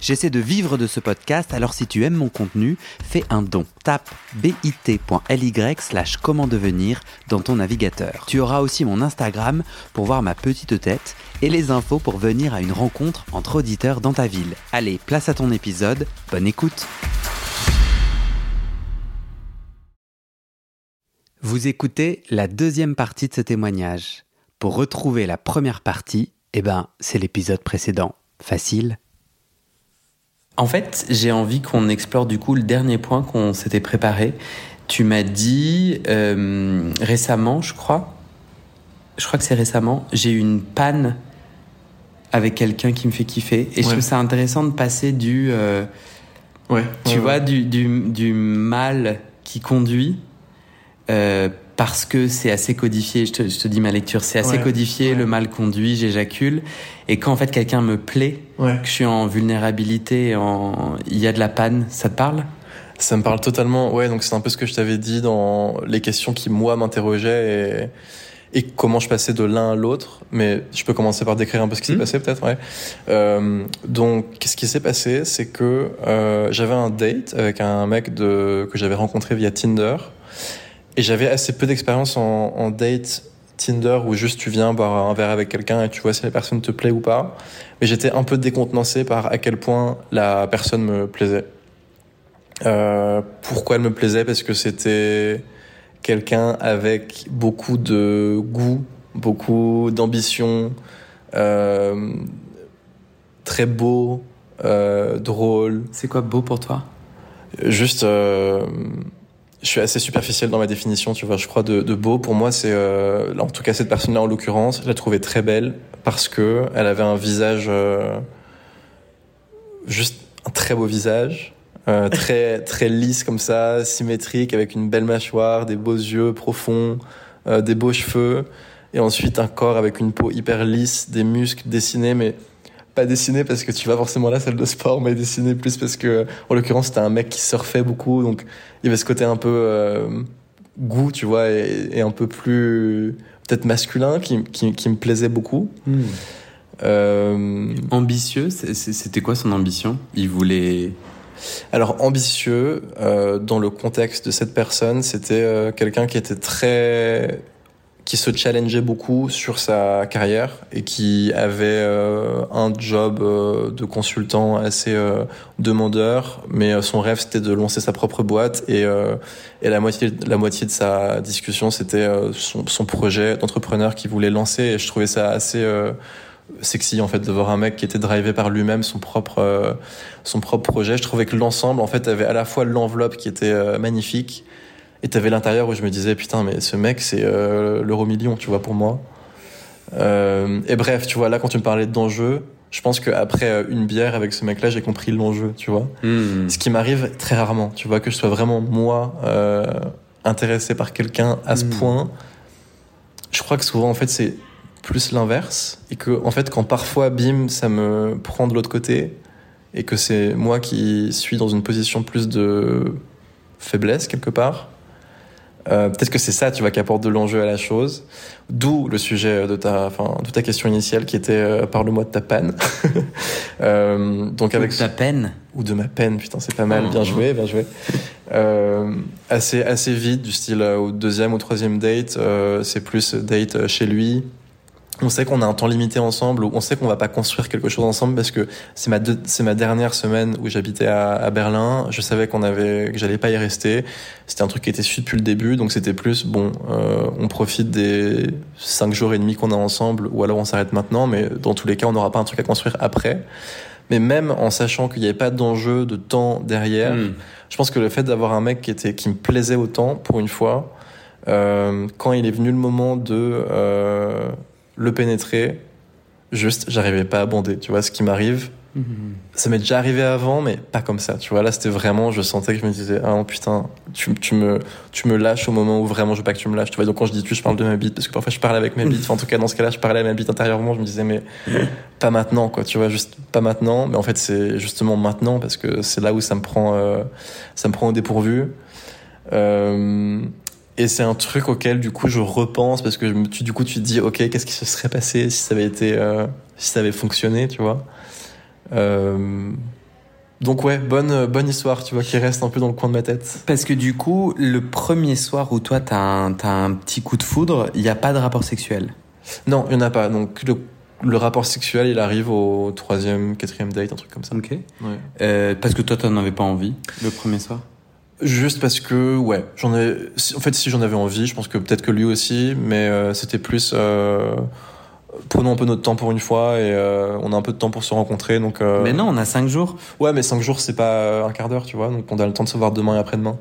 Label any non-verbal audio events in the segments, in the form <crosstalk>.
J'essaie de vivre de ce podcast, alors si tu aimes mon contenu, fais un don. Tape bit.ly slash comment devenir dans ton navigateur. Tu auras aussi mon Instagram pour voir ma petite tête et les infos pour venir à une rencontre entre auditeurs dans ta ville. Allez, place à ton épisode, bonne écoute Vous écoutez la deuxième partie de ce témoignage. Pour retrouver la première partie, eh ben, c'est l'épisode précédent. Facile en fait, j'ai envie qu'on explore du coup le dernier point qu'on s'était préparé. Tu m'as dit euh, récemment, je crois, je crois que c'est récemment, j'ai eu une panne avec quelqu'un qui me fait kiffer. Et je trouve ça intéressant de passer du, euh, ouais, tu vois, Du, du, du, mal qui conduit. Euh, parce que c'est assez codifié, je te, je te, dis ma lecture, c'est assez codifié, le mal conduit, j'éjacule. Et quand en fait quelqu'un me plaît, que je suis en vulnérabilité, en... il y a de la panne, ça te parle? Ça me parle totalement, ouais, donc c'est un peu ce que je t'avais dit dans les questions qui, moi, m'interrogeaient et, et comment je passais de l'un à l'autre. Mais je peux commencer par décrire un peu ce qui s'est hmm. passé, peut-être, ouais. Euh, donc, qu'est-ce qui s'est passé? C'est que euh, j'avais un date avec un mec de, que j'avais rencontré via Tinder. Et j'avais assez peu d'expérience en, en, date Tinder où juste tu viens boire un verre avec quelqu'un et tu vois si la personne te plaît ou pas. Mais j'étais un peu décontenancé par à quel point la personne me plaisait. Euh, pourquoi elle me plaisait? Parce que c'était quelqu'un avec beaucoup de goût, beaucoup d'ambition, euh, très beau, euh, drôle. C'est quoi beau pour toi? Juste je suis assez superficiel dans ma définition, tu vois. Je crois de, de beau, pour moi, c'est euh, en tout cas cette personne-là en l'occurrence, je la trouvais très belle parce que elle avait un visage euh, juste un très beau visage, euh, <laughs> très très lisse comme ça, symétrique, avec une belle mâchoire, des beaux yeux profonds, des beaux cheveux, et ensuite un corps avec une peau hyper lisse, des muscles dessinés, mais pas dessiné parce que tu vas forcément à la salle de sport, mais dessiné plus parce que, en l'occurrence, c'était un mec qui surfait beaucoup, donc il y avait ce côté un peu euh, goût, tu vois, et, un peu plus peut-être masculin qui, qui, qui, me plaisait beaucoup. Hmm. Euh... Ambitieux, c'était quoi son ambition? Il voulait. Alors ambitieux, euh, dans le contexte de cette personne, c'était quelqu'un qui était très qui se challengeait beaucoup sur sa carrière et qui avait euh, un job euh, de consultant assez euh, demandeur, mais son rêve c'était de lancer sa propre boîte et, et la moitié la moitié de sa discussion c'était son, son, projet d'entrepreneur qu'il voulait lancer et je trouvais ça assez sexy en fait de voir un mec qui était drivé par lui-même son propre son propre projet. Je trouvais que l'ensemble en fait avait à la fois l'enveloppe qui était magnifique et t'avais l'intérieur où je me disais, putain, mais ce mec, c'est euh, l'euro million, tu vois, pour moi. Euh, et bref, tu vois, là, quand tu me parlais d'enjeu, je pense qu'après euh, une bière avec ce mec-là, j'ai compris l'enjeu, tu vois. Hmm. Ce qui m'arrive très rarement, tu vois, que je sois vraiment, moi, euh, intéressé par quelqu'un à ce hmm. point. Je crois que souvent, en fait, c'est plus l'inverse. Et que, en fait, quand parfois, bim, ça me prend de l'autre côté, et que c'est moi qui suis dans une position plus de faiblesse, quelque part, euh, peut-être que c'est ça, tu vois, qui apporte de l'enjeu à la chose. D'où le sujet de ta, enfin, de ta question initiale qui était euh, parle-moi de ta peine. <laughs> euh, donc avec ou de ta peine ou de ma peine, putain, c'est pas mal, bien joué, bien joué. Assez assez vite, du style au deuxième ou troisième date, c'est plus date chez lui, on sait qu'on a un temps limité ensemble, on sait qu'on va pas construire quelque chose ensemble parce que c'est ma c'est ma dernière semaine où j'habitais à, à, Berlin. Je savais qu'on avait que j'allais pas y rester. C'était un truc qui était su depuis le début, donc c'était plus bon. Euh, on profite des cinq jours et demi qu'on a ensemble, ou alors on s'arrête maintenant. Mais dans tous les cas, on n'aura pas un truc à construire après. Mais même en sachant qu'il n'y avait pas d'enjeu de temps derrière, hmm. je pense que le fait d'avoir un mec qui était qui me plaisait autant pour une fois, euh, quand il est venu le moment de euh, le pénétrer, juste, j'arrivais pas à bonder. Tu vois, ce qui m'arrive, Ça m'est déjà arrivé avant, mais pas comme ça. Tu vois, là, c'était vraiment, je sentais que je me disais, ah non, putain, tu, tu, me, tu me lâches au moment où vraiment je veux pas que tu me lâches. Tu vois, donc quand je dis tu, je parle de ma bite, parce que parfois je parle avec ma bite. Enfin, en tout cas, dans ce cas-là, je parlais à ma bite intérieurement. Je me disais, mais pas maintenant, quoi. Tu vois, juste pas maintenant. Mais en fait, c'est justement maintenant, parce que c'est là où ça me prend, euh, ça me prend au dépourvu. Euh, et c'est un truc auquel du coup je repense parce que je me, tu, du coup tu te dis ok qu'est-ce qui se serait passé si ça avait été euh, si ça avait fonctionné tu vois euh, donc ouais bonne bonne histoire tu vois qui reste un peu dans le coin de ma tête Parce que du coup, le premier soir où toi t'as un, t'as un petit coup de foudre, il n'y a pas de rapport sexuel. non il y en a pas donc le, le rapport sexuel il arrive au troisième quatrième date un truc comme ça Ok. ouais. Euh, parce que toi t'en avais pas envie le premier soir? Juste parce que, ouais, j'en ai. En fait, si j'en avais envie, je pense que peut-être que lui aussi, mais euh, c'était plus. Euh, prenons un peu notre temps pour une fois et euh, on a un peu de temps pour se rencontrer. Donc, Mais non, on a cinq jours. Ouais, mais cinq jours, c'est pas un quart d'heure, tu vois. Donc, on a le temps de se voir demain et après-demain.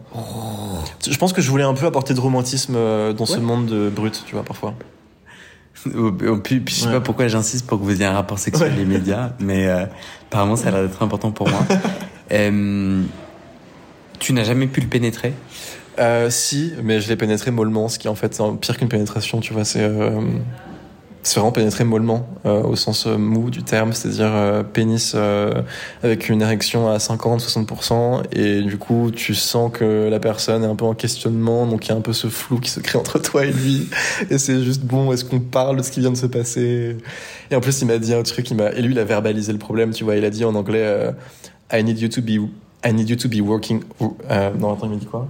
Je pense que je voulais un peu apporter de romantisme dans ce monde de brut, tu vois, parfois. <laughs> Oh, Puis, puis je sais Ouais. pas pourquoi j'insiste pour que vous ayez un rapport sexuel Ouais. immédiat, mais apparemment ça a l'air d'être important pour moi. <laughs> tu n'as jamais pu le pénétrer Euh, si, mais je l'ai pénétré mollement, ce qui en fait c'est pire qu'une pénétration, tu vois. C'est euh, vraiment pénétrer mollement, euh, au sens euh, mou du terme, c'est-à-dire pénis avec une érection à 50-60%, et du coup tu sens que la personne est un peu en questionnement, donc il y a un peu ce flou qui se crée entre toi et lui, <laughs> et c'est juste bon, est-ce qu'on parle de ce qui vient de se passer? Et en plus il m'a dit un truc, il et lui il a verbalisé le problème, tu vois, il a dit en anglais I need you to be I need you to be working. Euh, non attends il m'a dit quoi?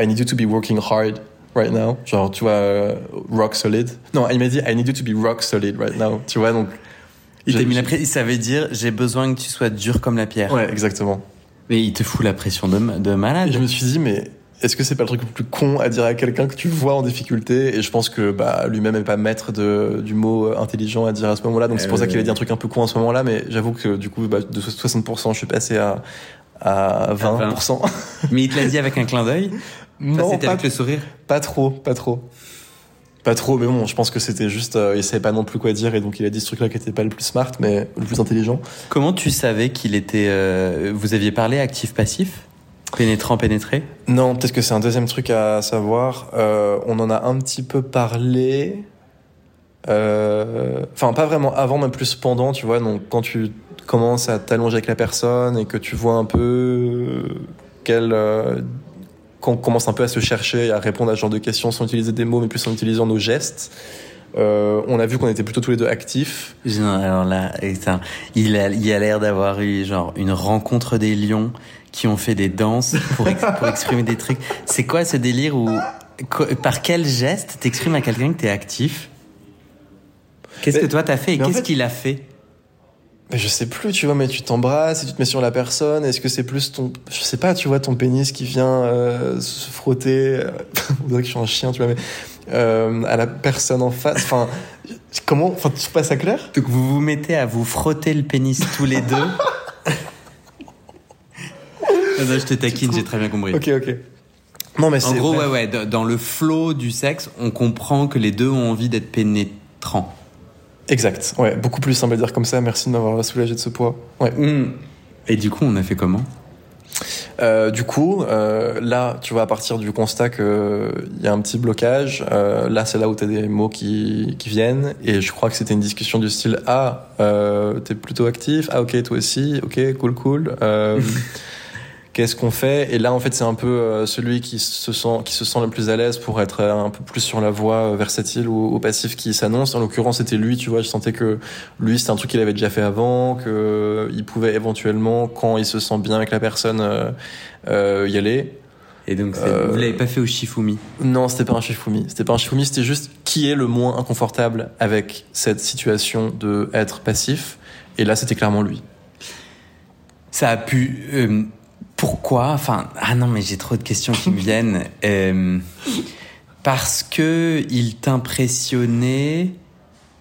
I need you to be working hard right now. Genre, tu vois, euh, rock solid. Non, il m'a dit, I need you to be rock solid right now. Tu vois, donc. Il t'a mis la pression. Ça veut dire j'ai besoin que tu sois dur comme la pierre. Ouais, exactement. Mais il te fout la pression de, de malade. Et je me suis dit, mais est-ce que c'est pas le truc le plus con à dire à quelqu'un que tu vois en difficulté Et je pense que bah, lui-même est pas maître de, du mot euh, intelligent à dire à ce moment-là. Donc c'est pour Euh, ça qu'il a dit un truc un peu con à ce moment-là. Mais j'avoue que du coup, bah, de 60%, je suis passé à, à 20%. <laughs> Mais il te l'a dit avec un clin d'œil? Non, C'était pas, avec le sourire? pas trop, pas trop. Pas trop, mais bon, je pense que c'était juste, euh, il savait pas non plus quoi dire et donc il a dit ce truc-là qui était pas le plus smart, mais le plus intelligent. Comment tu savais qu'il était. euh, vous aviez parlé actif-passif? Pénétrant, pénétré Non, peut-être que c'est un deuxième truc à savoir. Euh, on en a un petit peu parlé. euh, Enfin, pas vraiment avant, mais plus pendant, tu vois. Donc, quand tu commences à t'allonger avec la personne et que tu vois un peu euh, qu'elle. euh, qu'on commence un peu à se chercher et à répondre à ce genre de questions sans utiliser des mots, mais plus en utilisant nos gestes. Euh, on a vu qu'on était plutôt tous les deux actifs. Non, alors là, putain, il a, il a l'air d'avoir eu genre une rencontre des lions qui ont fait des danses pour, ex- pour exprimer des trucs. C'est quoi ce délire où par quel geste t'exprimes à quelqu'un que t'es actif? Qu'est-ce que toi t'as fait et en qu'est-ce fait- qu'il a fait? Mais je sais plus, tu vois, mais tu t'embrasses et tu te mets sur la personne. Est-ce que c'est plus ton, je sais pas, tu vois, ton pénis qui vient euh, se frotter. euh, <laughs> On dirait que je suis un chien, tu vois, mais euh, à la personne en face. Enfin, comment, enfin, tu passes à clair? Donc vous vous mettez à vous frotter le pénis tous les deux. Non, je te taquine, j'ai très bien compris. Ok, ok. Non, mais En gros, ouais, ouais, dans- le flot du sexe, on comprend que les deux ont envie d'être pénétrants. Exact. Ouais, beaucoup plus simple à dire comme ça. Merci de m'avoir soulagé de ce poids. Ouais. Et du coup, on a fait comment? Euh, du coup, euh, là, tu vois, à partir du constat que il y a un petit blocage, euh, là, c'est là où tu as des mots qui, qui viennent. Et je crois que c'était une discussion du style Ah, euh, t'es plutôt actif? Ah, ok, toi aussi. Ok, cool, cool. <laughs> Qu'est-ce qu'on fait Et là, en fait, c'est un peu euh, celui qui se sent qui se sent le plus à l'aise pour être euh, un peu plus sur la voie euh, versatile ou, ou passif qui s'annonce. En l'occurrence, c'était lui. Tu vois, je sentais que lui, c'était un truc qu'il avait déjà fait avant, que il pouvait éventuellement, quand il se sent bien avec la personne, euh, euh, y aller. Et donc, Euh, vous l'avez pas fait au Shifumi? Non, c'était pas un Shifumi. C'était pas un Shifumi, c'était juste qui est le moins inconfortable avec cette situation de être passif. Et là, c'était clairement lui. Ça a pu. Pourquoi? Enfin, ah non, mais j'ai trop de questions qui me viennent. <laughs> Euh, parce que il t'impressionnait,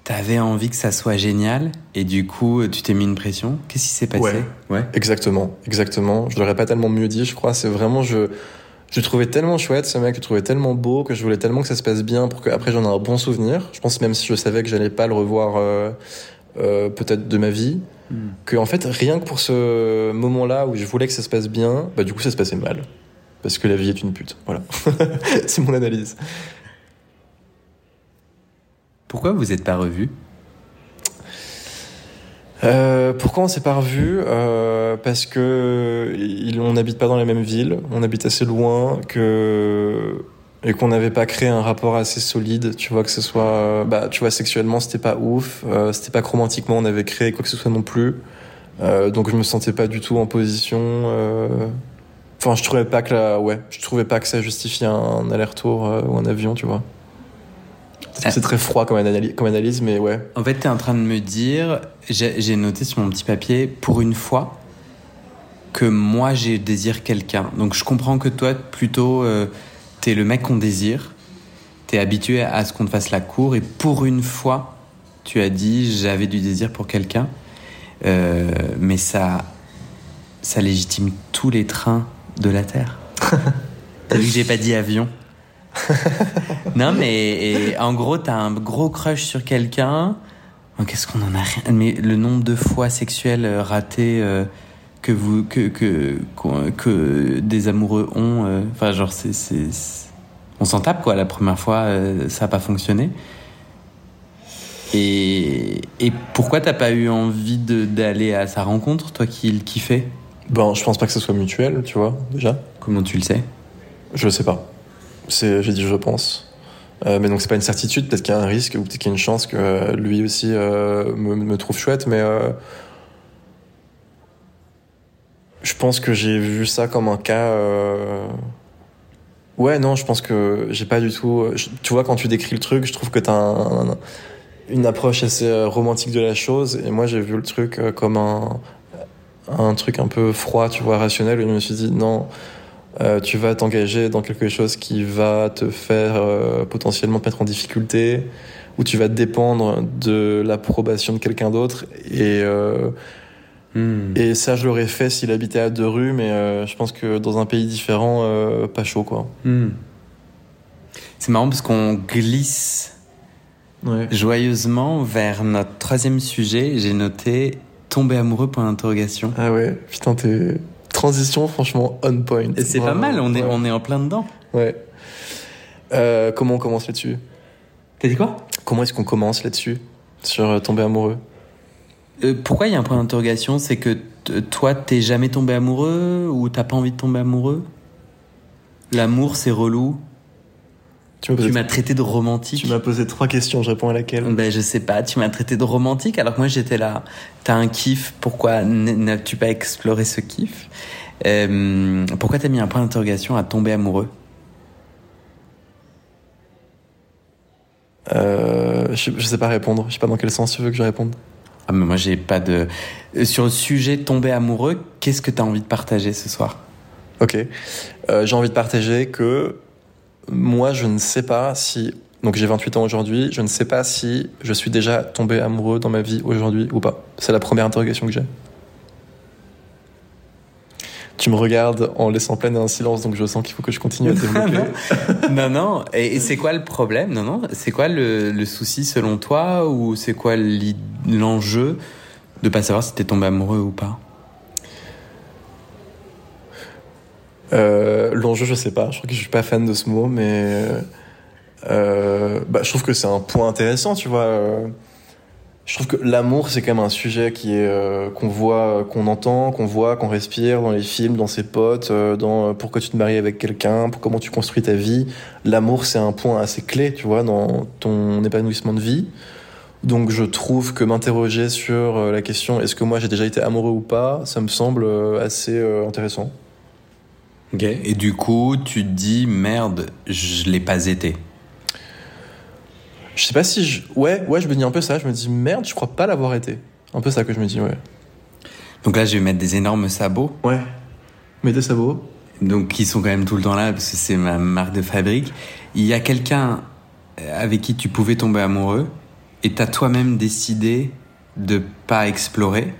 t'avais envie que ça soit génial, et du coup, tu t'es mis une pression. Qu'est-ce qui s'est passé? Ouais. Ouais. Exactement, exactement. Je l'aurais pas tellement mieux dit, je crois. C'est vraiment, je, je le trouvais tellement chouette, ce mec, je le trouvais tellement beau que je voulais tellement que ça se passe bien pour qu'après j'en ai un bon souvenir. Je pense même si je savais que j'allais pas le revoir, euh, euh, peut-être de ma vie. Hmm. Que en fait, rien que pour ce moment-là où je voulais que ça se passe bien, bah du coup ça se passait mal. Parce que la vie est une pute. Voilà. <laughs> c'est mon analyse. Pourquoi vous n'êtes pas revus? Euh, pourquoi on s'est pas revus? Euh, Parce que on n'habite pas dans les mêmes villes, on habite assez loin, que et qu'on n'avait pas créé un rapport assez solide. Tu vois que ce soit, bah, tu vois, sexuellement c'était pas ouf, euh, c'était pas romantiquement on avait créé quoi que ce soit non plus. Euh, donc je me sentais pas du tout en position. Euh, enfin, je trouvais pas que la, ouais, je trouvais pas que ça justifiait un aller-retour ou un avion, tu vois. C'est très froid comme analyse, comme analyse, mais ouais. En fait, tu es en train de me dire, j'ai noté sur mon petit papier, pour une fois, que moi j'ai désire quelqu'un. Donc je comprends que toi, plutôt, euh, le mec qu'on désire, tu es habitué à ce qu'on te fasse la cour, et pour une fois, tu as dit j'avais du désir pour quelqu'un. Euh, mais ça, ça légitime tous les trains de la Terre. <laughs> T'as vu que j'ai pas dit avion <laughs> non, mais en gros, t'as un gros crush sur quelqu'un. Qu'est-ce qu'on en a rien. Mais le nombre de fois sexuelles euh, ratées euh, que, vous, que, que, que, des amoureux ont. Euh, enfin, genre, c'est. On s'en tape, quoi. La première fois, ça n'a pas fonctionné. Et, et pourquoi t'as pas eu envie d'aller à sa rencontre, toi qui le kiffais? Bon, je pense pas que ce soit mutuel, tu vois, déjà. Comment tu le sais? Je le sais pas. C'est, j'ai dit je pense. Euh, mais donc c'est pas une certitude, peut-être qu'il y a un risque ou peut-être qu'il y a une chance que euh, lui aussi euh, me, me, trouve chouette, mais euh, je pense que j'ai vu ça comme un cas. Euh, ouais, non, je pense que j'ai pas du tout. tu vois, quand tu décris le truc, je trouve que t'as un, une approche assez romantique de la chose, et moi j'ai vu le truc comme un un truc un peu froid, tu vois, rationnel, où je me suis dit non euh, tu vas t'engager dans quelque chose qui va te faire euh, potentiellement te mettre en difficulté, où tu vas dépendre de l'approbation de quelqu'un d'autre. Et, euh, hmm. et ça, je l'aurais fait s'il habitait à deux rues, mais je pense que dans un pays différent, pas chaud, quoi. Hmm. C'est marrant parce qu'on glisse joyeusement vers notre troisième sujet. J'ai noté tomber amoureux pour l'interrogation. Ah ouais, putain, t'es transition, franchement, on point. C'est pas mal, on est, on est en plein dedans. Ouais. Euh, comment on commence là-dessus? T'as dit quoi? Comment est-ce qu'on commence là-dessus? Sur euh, tomber amoureux euh, Pourquoi il y a un point d'interrogation C'est que toi, t'es jamais tombé amoureux ou t'as pas envie de tomber amoureux? L'amour, c'est relou tu m'as traité de romantique. Tu m'as posé trois questions, je réponds à laquelle? Ben je sais pas, tu m'as traité de romantique alors que moi j'étais là. T'as un kiff, pourquoi n'as-tu pas exploré ce kiff? Euh, Pourquoi t'as mis un point d'interrogation à tomber amoureux? Euh, je, je, sais pas répondre, je sais pas dans quel sens tu veux que je réponde. Ah mais moi j'ai pas de... Euh, sur le sujet tomber amoureux, qu'est-ce que t'as envie de partager ce soir? Ok, euh, j'ai envie de partager que moi, je ne sais pas si. Donc j'ai 28 ans aujourd'hui, je ne sais pas si je suis déjà tombé amoureux dans ma vie aujourd'hui ou pas. C'est la première interrogation que j'ai. Tu me regardes en laissant planer un silence, donc je sens qu'il faut que je continue à développer. <laughs> non, non. <laughs> Et, c'est quoi le problème? Non, non. C'est quoi le, le, souci selon toi Ou c'est quoi l'enjeu de pas savoir si t'es tombé amoureux ou pas? Euh, L'enjeu, je sais pas. Je crois que je suis pas fan de ce mot, mais euh, bah, je trouve que c'est un point intéressant, tu vois. Je trouve que l'amour, c'est quand même un sujet qui est euh, qu'on voit, qu'on entend, qu'on voit, qu'on respire dans les films, dans ses potes, euh, dans pourquoi tu te maries avec quelqu'un, pour comment tu construis ta vie. L'amour, c'est un point assez clé, tu vois, dans ton épanouissement de vie. Donc je trouve que m'interroger sur la question est-ce que moi j'ai déjà été amoureux ou pas, ça me semble assez intéressant. Et du coup, tu te dis merde, je l'ai pas été. Je sais pas si je. Ouais, ouais, je me dis un peu ça. Je me dis merde, je crois pas l'avoir été. Un peu ça que je me dis, ouais. Donc là, je vais mettre des énormes sabots. Ouais. Mets des sabots. Donc, qui sont quand même tout le temps là, parce que c'est ma marque de fabrique. Il y a quelqu'un avec qui tu pouvais tomber amoureux, et t'as toi-même décidé de pas explorer.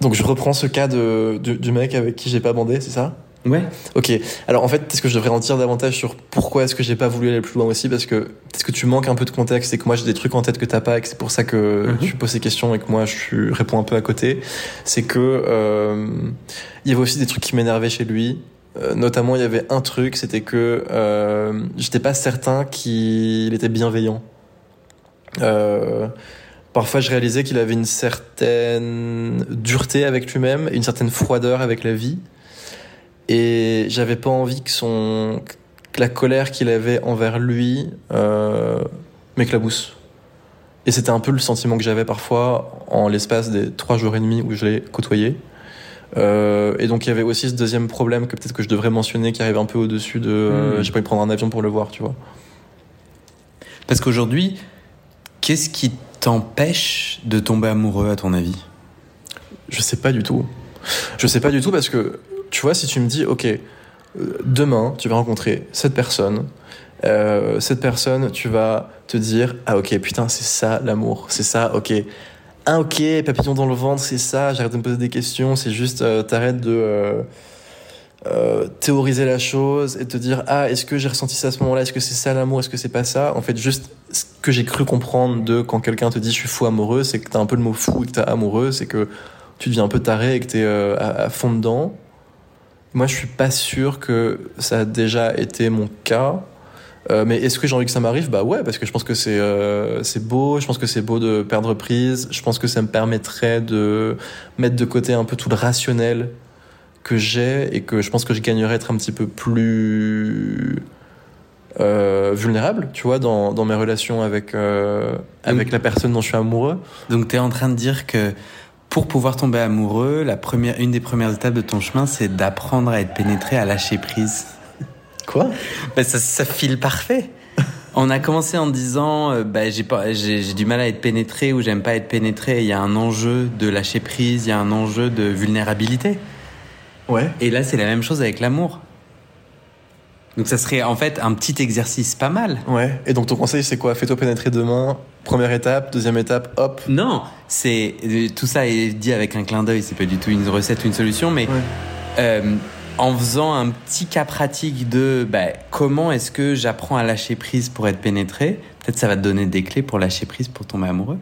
Donc je reprends ce cas de, du, mec avec qui j'ai pas bandé, c'est ça? Ouais. Ok. Alors en fait, est-ce que je devrais en dire davantage sur pourquoi est-ce que j'ai pas voulu aller plus loin aussi Parce que peut-ce que tu manques un peu de contexte et que moi j'ai des trucs en tête que t'as pas et que c'est pour ça que Mhm. tu poses ces questions et que moi je réponds un peu à côté. C'est que euh, il y avait aussi des trucs qui m'énervaient chez lui. Euh, notamment, il y avait un truc, c'était que euh, j'étais pas certain qu'il était bienveillant. Euh, parfois, je réalisais qu'il avait une certaine dureté avec lui-même, une certaine froideur avec la vie. Et j'avais pas envie que son que la colère qu'il avait envers lui euh, m'éclabousse. Et c'était un peu le sentiment que j'avais parfois en l'espace des trois jours et demi où je l'ai côtoyé. Euh, et donc il y avait aussi ce deuxième problème que peut-être que je devrais mentionner qui arrive un peu au-dessus de euh, Hmm. j'ai pas envie de prendre un avion pour le voir, tu vois. Parce qu'aujourd'hui, qu'est-ce qui t'empêche de tomber amoureux, à ton avis? Je sais pas du tout. Je sais pas du tout parce que, tu vois, si tu me dis, ok, euh, demain, tu vas rencontrer cette personne, euh, cette personne, tu vas te dire, ah ok, putain, c'est ça l'amour, c'est ça, ok. Ah ok, papillon dans le ventre, c'est ça, j'arrête de me poser des questions, c'est juste, euh, t'arrêtes de euh, théoriser la chose et te dire, ah, est-ce que j'ai ressenti ça à ce moment-là, est-ce que c'est ça l'amour, est-ce que c'est pas ça? En fait, juste ce que j'ai cru comprendre de quand quelqu'un te dit je suis fou amoureux, c'est que t'as un peu le mot fou et que t'as amoureux, c'est que tu deviens un peu taré et que t'es euh, à, à fond dedans. Moi, je suis pas sûr que ça a déjà été mon cas. Euh, mais est-ce que j'ai envie que ça m'arrive? Bah ouais, parce que je pense que c'est euh, c'est beau. Je pense que c'est beau de perdre prise. Je pense que ça me permettrait de mettre de côté un peu tout le rationnel que j'ai et que je pense que je gagnerais à être un petit peu plus euh, vulnérable, tu vois, dans, dans mes relations avec avec la personne dont je suis amoureux. Donc tu es en train de dire que pour pouvoir tomber amoureux, la première, une des premières étapes de ton chemin, c'est d'apprendre à être pénétré, à lâcher prise. Quoi? Bah, ça, ça file parfait. On a commencé en disant, euh, bah, j'ai pas, j'ai, j'ai du mal à être pénétré ou j'aime pas être pénétré. Il y a un enjeu de lâcher prise, il y a un enjeu de vulnérabilité. Ouais. Et là, c'est la même chose avec l'amour. Donc ça serait en fait un petit exercice pas mal. Ouais. Et donc ton conseil, c'est quoi? Fais-toi pénétrer demain. Première étape, deuxième étape, hop. Non, c'est euh, tout ça est dit avec un clin d'œil. C'est pas du tout une recette ou une solution, mais Ouais. euh, en faisant un petit cas pratique de bah, comment est-ce que j'apprends à lâcher prise pour être pénétré, peut-être ça va te donner des clés pour lâcher prise pour tomber amoureux.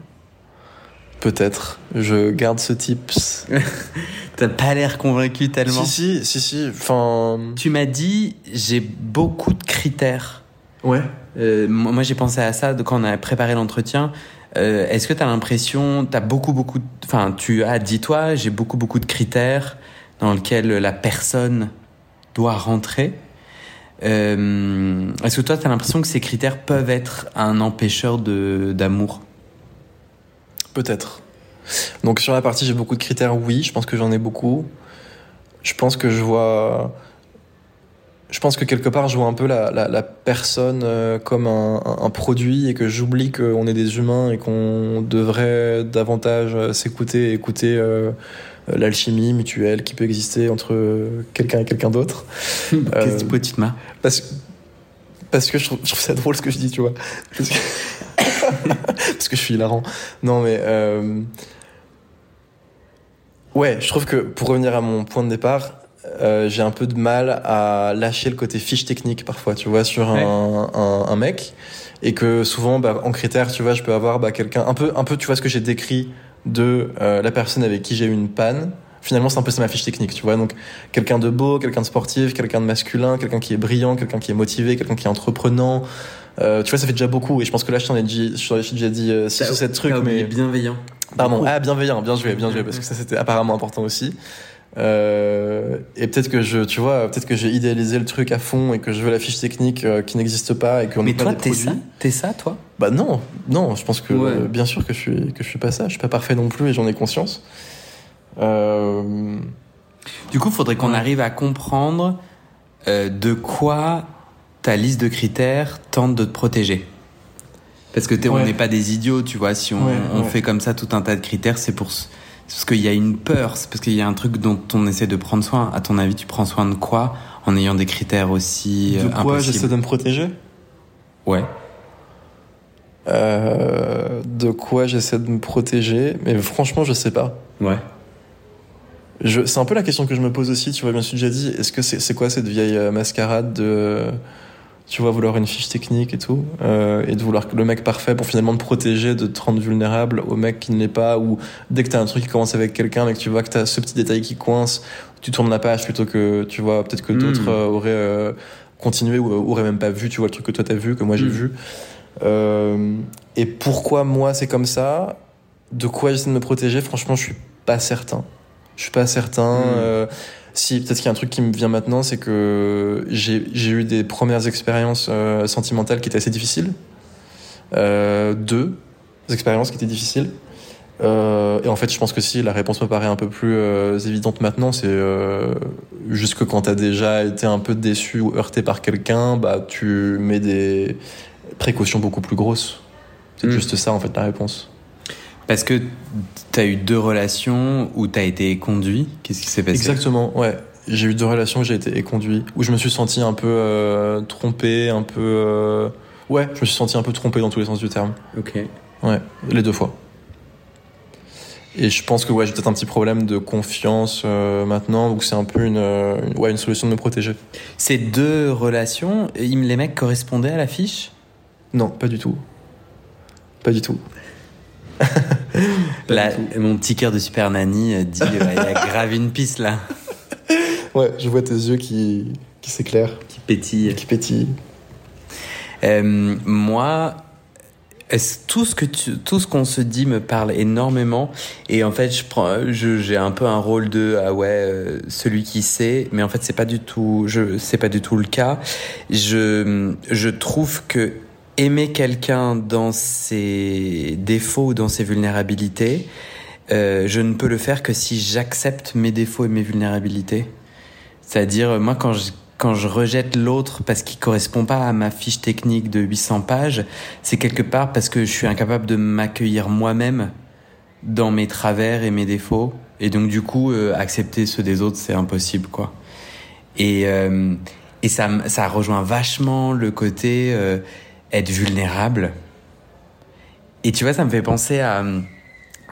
Peut-être. Je garde ce tips. <laughs> T'as pas l'air convaincu tellement. Si, si, si, si. Enfin. Tu m'as dit j'ai beaucoup de critères. Ouais. Euh, moi, j'ai pensé à ça quand on a préparé l'entretien. Euh, Est-ce que tu as l'impression, tu as beaucoup, beaucoup, de- enfin, tu as dit toi, j'ai beaucoup, beaucoup de critères dans lesquels la personne doit rentrer. Euh, Est-ce que toi, tu as l'impression que ces critères peuvent être un empêcheur de d'amour? Peut-être. Donc sur la partie j'ai beaucoup de critères, oui, je pense que j'en ai beaucoup. Je pense que je vois... Je pense que quelque part je vois un peu la, la, la personne euh, comme un, un- produit et que j'oublie qu'on est des humains et qu'on devrait davantage euh, s'écouter et écouter euh, l'alchimie mutuelle qui peut exister entre quelqu'un et quelqu'un d'autre. Qu'est-ce que tu marres Parce, parce que je trouve, je trouve ça drôle ce que je dis, tu vois. Parce que, <laughs> parce que je suis hilarant. Non, mais. euh, Ouais, je trouve que pour revenir à mon point de départ, euh, j'ai un peu de mal à lâcher le côté fiche technique parfois, tu vois, sur un, un, un mec. Et que souvent, bah, en critère, tu vois, je peux avoir bah, quelqu'un. Un peu, un peu, tu vois, ce que j'ai décrit de euh, la personne avec qui j'ai eu une panne. Finalement, c'est un peu ça ma fiche technique, tu vois. Donc, quelqu'un de beau, quelqu'un de sportif, quelqu'un de masculin, quelqu'un qui est brillant, quelqu'un qui est motivé, quelqu'un qui est entreprenant. Euh, tu vois, ça fait déjà beaucoup. Et je pense que là, je t'en ai dit, je t'en ai déjà dit 6 ou 7 trucs, mais. bienveillant. Pardon. Beaucoup. Ah, bienveillant, bien joué, bien joué, parce que ça, c'était apparemment important aussi. Euh, et peut-être que je, tu vois, peut-être que j'ai idéalisé le truc à fond et que je veux la fiche technique euh, qui n'existe pas et qu'on Mais toi, t'es ça T'es ça, toi? Bah non, non, je pense que Ouais. euh, bien sûr que je suis que je suis pas ça, je suis pas parfait non plus et j'en ai conscience. Euh, Du coup, il faudrait qu'on Ouais. arrive à comprendre euh, de quoi ta liste de critères tente de te protéger. Parce que t'es- on n'est pas des idiots, tu vois. Si on, Ouais, on ouais. fait comme ça tout un tas de critères, c'est pour parce qu'il y a une peur, c'est parce qu'il y a un truc dont on essaie de prendre soin. À ton avis, tu prends soin de quoi en ayant des critères aussi de euh, quoi j'essaie de me protéger? Ouais. Euh, De quoi j'essaie de me protéger? Mais franchement, je sais pas. Ouais. C'est un peu la question que je me pose aussi, tu vois, bien sûr, déjà dit, est-ce que c'est, c'est quoi cette vieille euh, mascarade de, tu vois, vouloir une fiche technique et tout, euh, et de vouloir le mec parfait pour finalement te protéger, de te rendre vulnérable au mec qui ne l'est pas, ou dès que t'as un truc qui commence avec quelqu'un, mais que tu vois que t'as ce petit détail qui coince, tu tournes la page plutôt que, tu vois, peut-être que d'autres Mm. euh, auraient euh, continué ou auraient même pas vu, tu vois, le truc que toi t'as vu, que moi j'ai Mm. vu. Et pourquoi moi c'est comme ça? De quoi j'essaie de me protéger? Franchement, je suis pas certain. Je suis pas certain. Mm. Si, peut-être qu'il y a un truc qui me vient maintenant, c'est que j'ai eu des premières expériences euh, sentimentales qui étaient assez difficiles. Euh, deux expériences qui étaient difficiles. Euh, et en fait, je pense que si la réponse me paraît un peu plus euh, évidente maintenant, c'est euh, juste que quand t'as déjà été un peu déçu ou heurté par quelqu'un, bah tu mets des précautions beaucoup plus grosses. C'est Mm. juste ça en fait la réponse. Parce que t'as eu deux relations où t'as été conduit. Qu'est-ce qui s'est passé? Exactement, ouais. J'ai eu deux relations où j'ai été éconduit, où je me suis senti un peu euh, trompé, un peu. euh, Ouais, je me suis senti un peu trompé dans tous les sens du terme. Ok. Ouais, les deux fois. Et je pense que ouais, j'ai peut-être un petit problème de confiance euh, maintenant, où c'est un peu une, une- ouais, une solution de me protéger. Ces deux relations, les mecs correspondaient à la fiche Non, pas du tout. Pas du tout. <laughs> Mon petit cœur de super nanny euh, dit euh, il y a grave une piste là. <laughs> Ouais, je vois tes yeux qui, qui s'éclairent, qui pétille. qui pétillent. Euh, moi, est-ce- tout ce que tu- tout ce qu'on se dit me parle énormément. Et en fait je prends j'ai un peu un rôle de ah ouais euh, celui qui sait. Mais en fait c'est pas du tout je c'est pas du tout le cas. Je je trouve que aimer quelqu'un dans ses défauts ou dans ses vulnérabilités euh, je ne peux le faire que si j'accepte mes défauts et mes vulnérabilités c'est-à-dire, moi, quand je, quand je rejette l'autre parce qu'il correspond pas à ma fiche technique de 800 pages, c'est quelque part parce que je suis incapable de m'accueillir moi-même dans mes travers et mes défauts. Et donc, du coup, euh, accepter ceux des autres, c'est impossible, quoi. Et, euh, et ça, ça rejoint vachement le côté être vulnérable. Et tu vois, ça me fait penser à...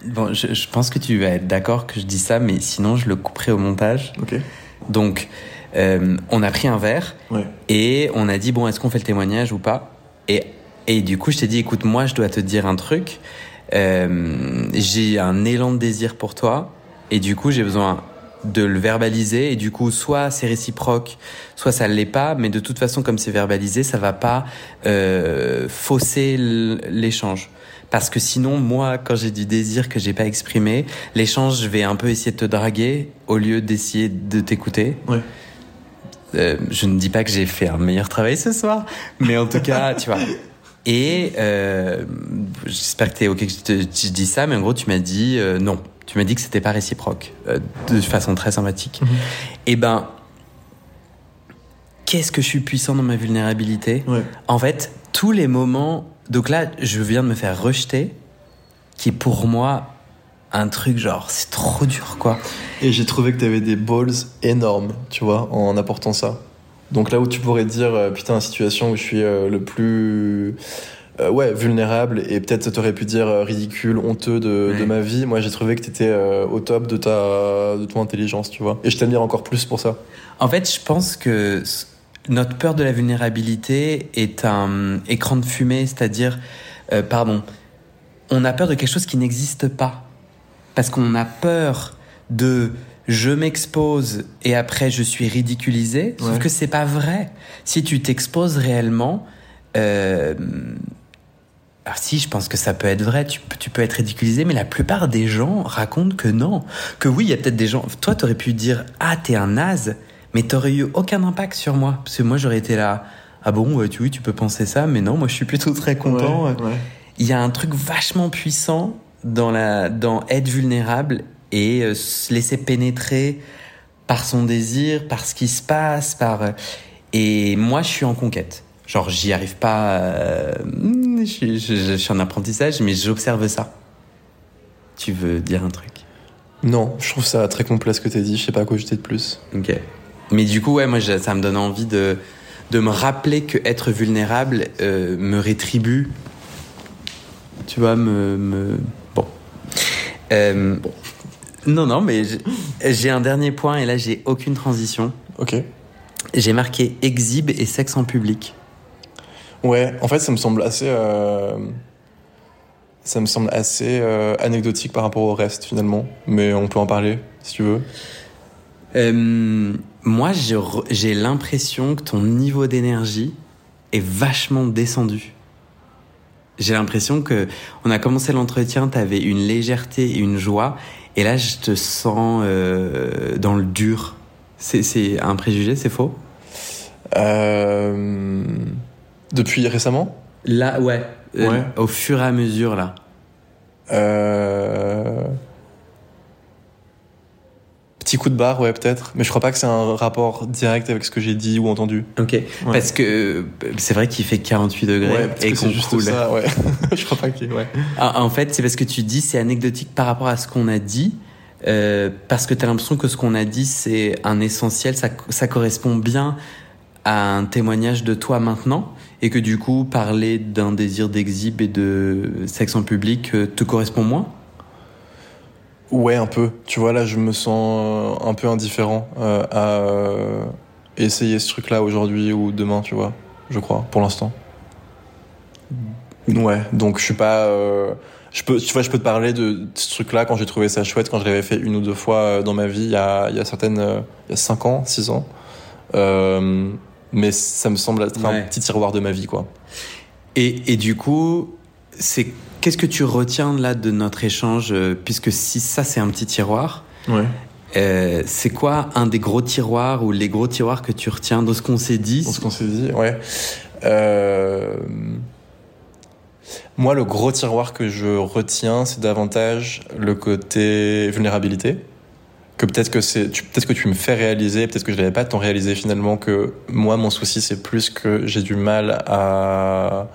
Bon, je, je pense que tu vas être d'accord que je dis ça, mais sinon, je le couperai au montage. Ok. Donc, euh, on a pris un verre Ouais. et on a dit bon, est-ce qu'on fait le témoignage ou pas? Et, et du coup, je t'ai dit écoute, moi, je dois te dire un truc. Euh, j'ai un élan de désir pour toi et du coup, j'ai besoin de le verbaliser et du coup, soit c'est réciproque, soit ça l'est pas. Mais de toute façon, comme c'est verbalisé, ça va pas euh, fausser l'échange. Parce que sinon, moi, quand j'ai du désir que j'ai pas exprimé, l'échange, je vais un peu essayer de te draguer au lieu d'essayer de t'écouter. Ouais. Euh, je ne dis pas que j'ai fait un meilleur travail ce soir, mais en tout cas, tu vois. Et euh, j'espère que t'es ok que je te je dis ça, mais en gros, tu m'as dit non. Tu m'as dit que c'était pas réciproque, euh, de façon très sympathique. Mhm. Et ben, qu'est-ce que je suis puissant dans ma vulnérabilité? Ouais. en fait, tous les moments. Donc là, je viens de me faire rejeter, qui est pour moi un truc genre, c'est trop dur, quoi. Et j'ai trouvé que t'avais des balls énormes, tu vois, en apportant ça. Donc là où tu pourrais dire, euh, putain, situation où je suis euh, le plus euh, ouais, vulnérable et peut-être t'aurais pu dire euh, ridicule, honteux de, Ouais. de ma vie, moi j'ai trouvé que t'étais euh, au top de ta de ton intelligence, tu vois. Et je t'admire encore plus pour ça. En fait, je pense que notre peur de la vulnérabilité est un écran de fumée, c'est-à-dire, euh, pardon, on a peur de quelque chose qui n'existe pas. Parce qu'on a peur de je m'expose et après je suis ridiculisé, sauf que c'est pas vrai. Si tu t'exposes réellement, euh, alors si, je pense que ça peut être vrai, tu, peux- tu peux être ridiculisé, mais la plupart des gens racontent que non. Que oui, il y a peut-être des gens... Toi, t'aurais pu dire « Ah, t'es un naze », mais t'aurais eu aucun impact sur moi. Parce que moi, j'aurais été là « Ah bon, ouais, tu, oui, tu peux penser ça, mais non, moi, je suis plutôt très content. Ouais, ouais. Il y a un truc vachement puissant dans, la, dans être vulnérable et euh, se laisser pénétrer par son désir, par ce qui se passe, par... euh, Et moi, je suis en conquête. Genre, j'y arrive pas... euh, je, suis- je- je suis en apprentissage, mais j'observe ça. Tu veux dire un truc? Non, je trouve ça très complet ce que t'as dit, je sais pas à quoi jeter de plus. Ok. Mais du coup, ouais, moi, ça me donne envie de, de me rappeler que être vulnérable euh, me rétribue. Tu vois, me. me... Bon. Euh, Non, non, mais j'ai un dernier point et là j'ai aucune transition. Ok. J'ai marqué exhibe et sexe en public. Ouais, en fait, ça me semble assez. Euh, ça me semble assez euh, anecdotique par rapport au reste finalement, mais on peut en parler si tu veux. Euh, moi, j'ai l'impression que ton niveau d'énergie est vachement descendu. J'ai l'impression que on a commencé l'entretien, tu avais une légèreté et une joie, et là, je te sens euh, dans le dur. C'est un préjugé, c'est faux? Euh, Depuis récemment Là, ouais. Euh, ouais. au fur et à mesure, là. Euh... Petit coup de barre, ouais, peut-être. Mais je crois pas que c'est un rapport direct avec ce que j'ai dit ou entendu. Ok. Parce que euh, c'est vrai qu'il fait 48 degrés ouais, et qu'on juste ça, ouais. <laughs> je crois pas qu'il. Ouais. Ah, en fait, c'est parce que tu dis c'est anecdotique par rapport à ce qu'on a dit. Euh, parce que tu as l'impression que ce qu'on a dit, c'est un essentiel, ça, ça correspond bien à un témoignage de toi maintenant, et que du coup, parler d'un désir d'exhibe et de sexe en public euh, te correspond moins? Ouais, un peu. Tu vois, là, je me sens un peu indifférent euh, à euh, essayer ce truc-là aujourd'hui ou demain, tu vois, je crois, pour l'instant. Ouais, donc je suis pas. Euh, je peux, tu vois, je peux te parler de ce truc-là quand j'ai trouvé ça chouette, quand je l'avais fait une ou deux fois dans ma vie, il y a, il y a certaines. il y a 5 ans, 6 ans. Mais ça me semble être un petit tiroir de ma vie, quoi. Et, et du coup, c'est Qu'est-ce que tu retiens là de notre échange euh, Puisque si ça c'est un petit tiroir, ouais. euh, c'est quoi un des gros tiroirs ou les gros tiroirs que tu retiens de ce qu'on s'est dit? De ce qu'on s'est dit, ouais. Euh... Moi, le gros tiroir que je retiens, c'est davantage le côté vulnérabilité. Que peut-être que c'est, peut-être que tu me fais réaliser, peut-être que je l'avais pas tant réalisé finalement que moi, mon souci, c'est plus que j'ai du mal à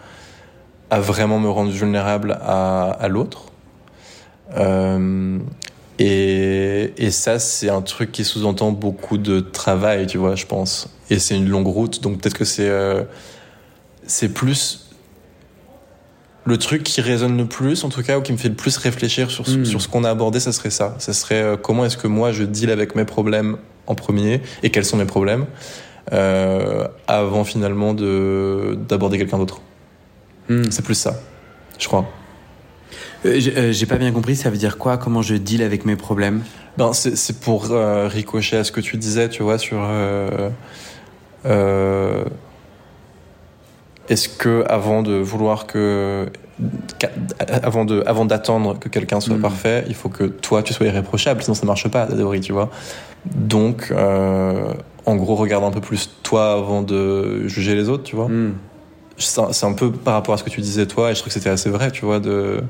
à vraiment me rendre vulnérable à, à l'autre. Euh, et, et, ça, c'est un truc qui sous-entend beaucoup de travail, tu vois, je pense. Et c'est une longue route, donc peut-être que c'est euh, c'est plus le truc qui résonne le plus, en tout cas, ou qui me fait le plus réfléchir sur, hmm. sur ce qu'on a abordé, ça serait ça. Ça serait euh, comment est-ce que moi je deal avec mes problèmes en premier et quels sont mes problèmes euh, avant finalement de d'aborder quelqu'un d'autre. Hmm. C'est plus ça, je crois. Euh, j'ai pas bien compris, ça veut dire quoi? Comment je deal avec mes problèmes? Ben, C'est pour ricocher à ce que tu disais, tu vois, sur. Est-ce que avant de vouloir que. Avant de, avant d'attendre que quelqu'un soit hmm. parfait, il faut que toi tu sois irréprochable, sinon ça marche pas, la théorie, tu vois. Donc, en gros, regarde un peu plus toi avant de juger les autres, tu vois. Hmm c'est un peu par rapport à ce que tu disais toi, et je trouve que c'était assez vrai, tu vois, de,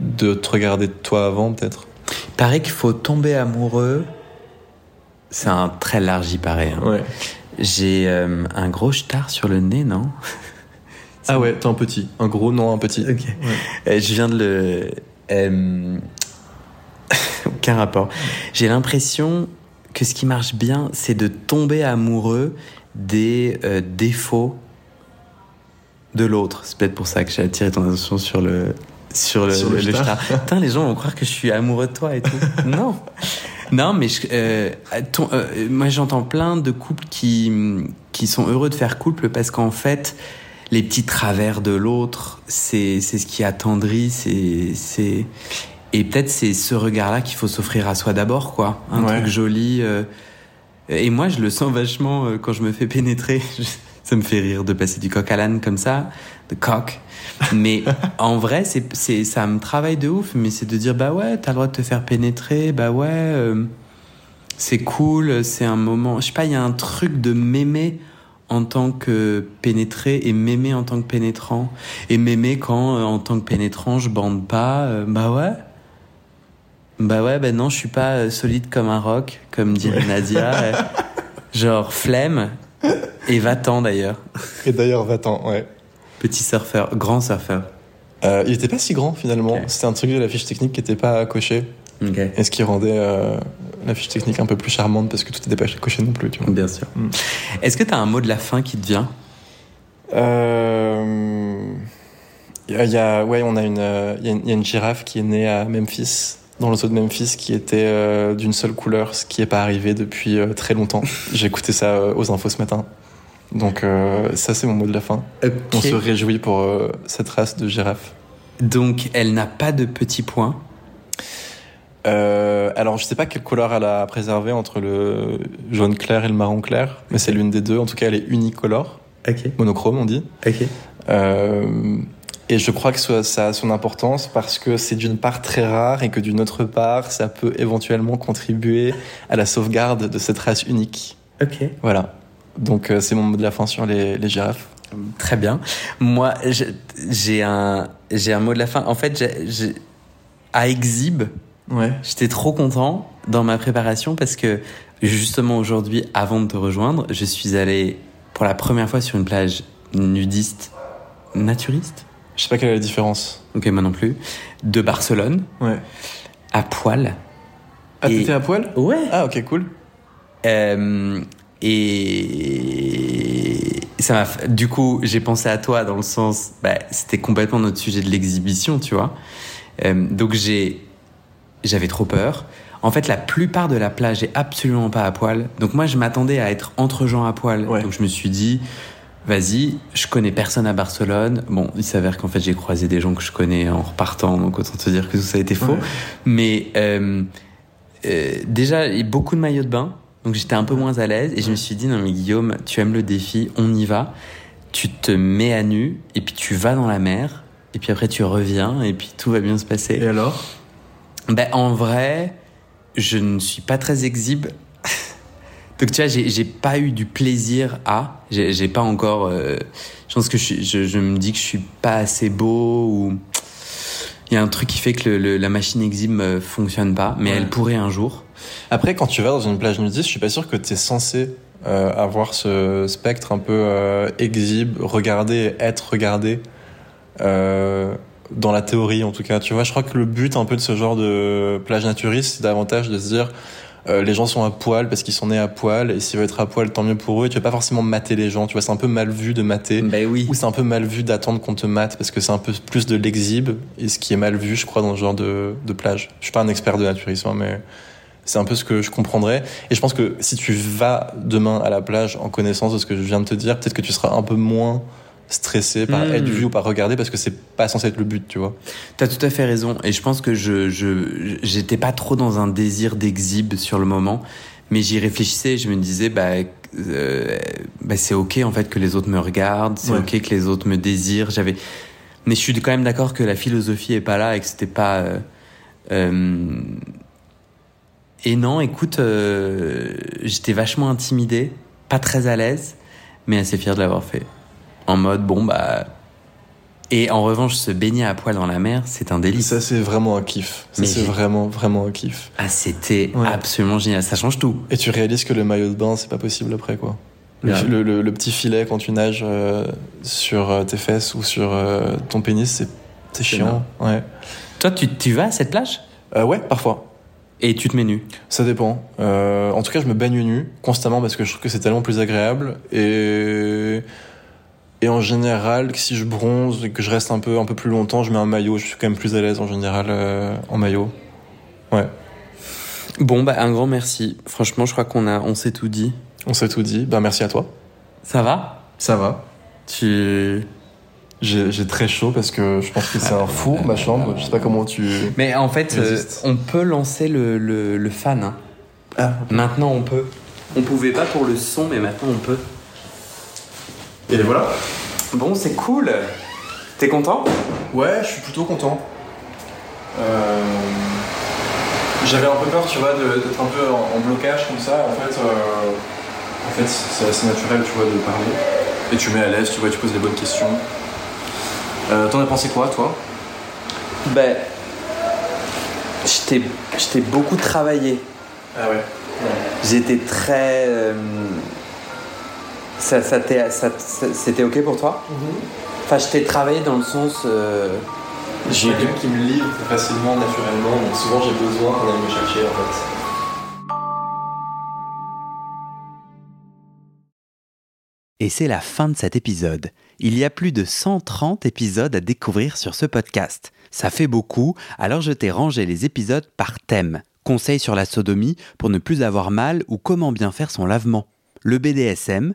de te regarder toi avant, peut-être. Il paraît qu'il faut tomber amoureux. C'est un très large, il paraît. Hein. Ouais. J'ai euh, un gros star sur le nez, non? Ah ouais, t'es un petit. Un gros, non, un petit. Ok. Euh, je viens de le. Euh, <laughs> aucun rapport. J'ai l'impression que ce qui marche bien, c'est de tomber amoureux des défauts de l'autre. C'est peut-être pour ça que j'ai attiré ton attention sur le sur le, sur le, <laughs> Putain, les gens vont croire que je suis amoureux de toi et tout. <laughs> non. Non, mais je, euh, euh, moi j'entends plein de couples qui qui sont heureux de faire couple parce qu'en fait les petits travers de l'autre, c'est ce qui attendrit, c'est c'est et peut-être c'est ce regard-là qu'il faut s'offrir à soi d'abord, quoi. Un truc joli. Euh, et moi, je le sens vachement quand je me fais pénétrer. <laughs> ça me fait rire de passer du coq à l'âne comme ça, de coq. Mais <laughs> en vrai, c'est, c'est, ça me travaille de ouf, mais c'est de dire, bah ouais, t'as le droit de te faire pénétrer, bah ouais, euh, c'est cool, c'est un moment. Je sais pas, il y a un truc de m'aimer en tant que pénétré et m'aimer en tant que pénétrant. Et m'aimer quand, euh, en tant que pénétrant, je bande pas, euh, bah ouais. Bah ouais, bah non, je suis pas solide comme un roc, comme dirait Nadia. <laughs> genre flemme et va-t'en d'ailleurs. Et d'ailleurs va-t'en, ouais. Petit surfeur, grand surfeur. Euh, il était pas si grand finalement. C'était un truc de la fiche technique qui était pas coché. Okay. Et ce qui rendait euh, la fiche technique un peu plus charmante parce que tout n'était pas coché non plus. Tu vois. Bien sûr. Mm. Est-ce que tu as un mot de la fin qui te vient? Euh... Il y a, ouais, on a une, il y a une, girafe qui est née à Memphis dans le zoo de Memphis qui était euh, d'une seule couleur, ce qui n'est pas arrivé depuis euh, très longtemps. <laughs> J'ai écouté ça euh, aux infos ce matin. Donc ça c'est mon mot de la fin. On se réjouit pour cette race de girafe. Donc elle n'a pas de petits points? Alors je sais pas quelle couleur elle a préservé entre le jaune clair et le marron clair, mais c'est l'une des deux. En tout cas elle est unicolore. Ok. Monochrome on dit. Ok. Et je crois que ça a son importance parce que c'est d'une part très rare et que d'une autre part, ça peut éventuellement contribuer à la sauvegarde de cette race unique. Ok. Voilà. Donc euh, c'est mon mot de la fin sur les, les girafes. Très bien. Moi, j'ai un, j'ai un mot de la fin. En fait, à Exhib, ouais. j'étais trop content dans ma préparation parce que justement aujourd'hui, avant de te rejoindre, je suis allé pour la première fois sur une plage nudiste naturiste je sais pas quelle est la différence. Ok, moi non plus. De Barcelone. Ouais. À poil. Ah, t'étais à poil? Ouais. Ah, ok, cool. Euh, et ça m'a. Du coup, j'ai pensé à toi dans le sens, bah, c'était complètement notre sujet de l'exhibition, tu vois. Euh, donc j'ai, j'avais trop peur. En fait, la plupart de la plage est absolument pas à poil. Donc moi, je m'attendais à être entre gens à poil. Ouais. Donc je me suis dit, vas-y, je connais personne à Barcelone. Bon, il s'avère qu'en fait j'ai croisé des gens que je connais en repartant, donc autant te dire que tout ça a été faux. Mais euh, euh, déjà, il y a beaucoup de maillots de bain, donc j'étais un peu moins à l'aise et je me suis dit non mais Guillaume, tu aimes le défi, on y va. Tu te mets à nu et puis tu vas dans la mer et puis après tu reviens et puis tout va bien se passer. Et alors? Ben en vrai, je ne suis pas très exhibe <laughs> donc tu vois, j'ai pas eu du plaisir à. J'ai pas encore. Euh, je pense que je, je, je, me dis que je suis pas assez beau ou il y a un truc qui fait que le, la machine exhibe fonctionne pas, mais ouais. elle pourrait un jour. Après, quand tu vas dans une plage nudiste, je suis pas sûr que tu es censé euh, avoir ce spectre un peu euh, exhibe, regarder, être regardé. Euh, dans la théorie en tout cas, tu vois, je crois que le but un peu de ce genre de plage naturiste, c'est davantage de se dire euh, les gens sont à poil parce qu'ils sont nés à poil et s'ils veulent être à poil tant mieux pour eux. Et tu vas pas forcément mater les gens tu vois c'est un peu mal vu de mater. Bah oui. ou c'est un peu mal vu d'attendre qu'on te mate parce que c'est un peu plus de l'exhibe et ce qui est mal vu je crois dans ce genre de, de plage. Je suis pas un expert de naturisme hein, mais c'est un peu ce que je comprendrais. Et je pense que si tu vas demain à la plage en connaissance de ce que je viens de te dire peut-être que tu seras un peu moins stressé par mmh. être vu ou par regarder parce que c'est pas censé être le but, tu vois. T'as tout à fait raison. Et je pense que je, je, j'étais pas trop dans un désir d'exhibe sur le moment, mais j'y réfléchissais et je me disais, bah, euh, bah c'est ok en fait que les autres me regardent, c'est Ouais. ok que les autres me désirent. J'avais, mais je suis quand même d'accord que la philosophie est pas là et que c'était pas. euh, euh, Et non, écoute, j'étais vachement intimidé, pas très à l'aise, mais assez fier de l'avoir fait. En mode, bon, bah. Et en revanche, se baigner à poil dans la mer, c'est un délice. Ça, c'est vraiment un kiff. Ça, c'est vraiment, vraiment un kiff. Ah, c'était Ouais. absolument génial. Ça change tout. Et tu réalises que le maillot de bain, c'est pas possible après, quoi. Le, le- petit filet quand tu nages euh, sur euh, tes fesses ou sur euh, ton pénis, c'est c'est chiant. Ouais. Toi, tu, tu vas à cette plage? Euh, ouais, parfois. et tu te mets nu? Ça dépend. En tout cas, je me baigne nu constamment parce que je trouve que c'est tellement plus agréable. Et, et en général, si je bronze et que je reste un peu, un peu plus longtemps, je mets un maillot. Je suis quand même plus à l'aise en général euh, en maillot. Ouais. Bon, bah, un grand merci. Franchement, je crois qu'on a, on s'est tout dit. On s'est tout dit. Ben, merci à toi. Ça va? Ça va. Tu. J'ai très chaud parce que je pense que c'est un four, ma chambre. Je sais pas comment tu. Mais en fait, euh, on peut lancer le, le, le fan. hein. Ah. Maintenant, on peut. On pouvait pas pour le son, mais maintenant, on peut. Et voilà. Bon, c'est cool. T'es content? Ouais, je suis plutôt content. Euh, J'avais un peu peur, tu vois, d'être un peu en, en blocage comme ça. En fait, euh, en fait c'est assez naturel, tu vois, de parler. Et tu mets à l'aise, tu vois, tu poses les bonnes questions. Euh, T'en as pensé quoi, toi? Ben. Je t'ai- je t'ai beaucoup travaillé. Ah ouais. J'étais très. Ça, ça t'est- ça- ça- c'était ok pour toi Enfin, je t'ai travaillé dans le sens. euh, J'ai quelqu'un qui me livre très facilement, naturellement, donc souvent j'ai besoin qu'on aille me chercher en fait. Et c'est la fin de cet épisode. Il y a plus de 130 épisodes à découvrir sur ce podcast. Ça fait beaucoup, alors je t'ai rangé les épisodes par thème. Conseils sur la sodomie pour ne plus avoir mal ou comment bien faire son lavement. Le BDSM,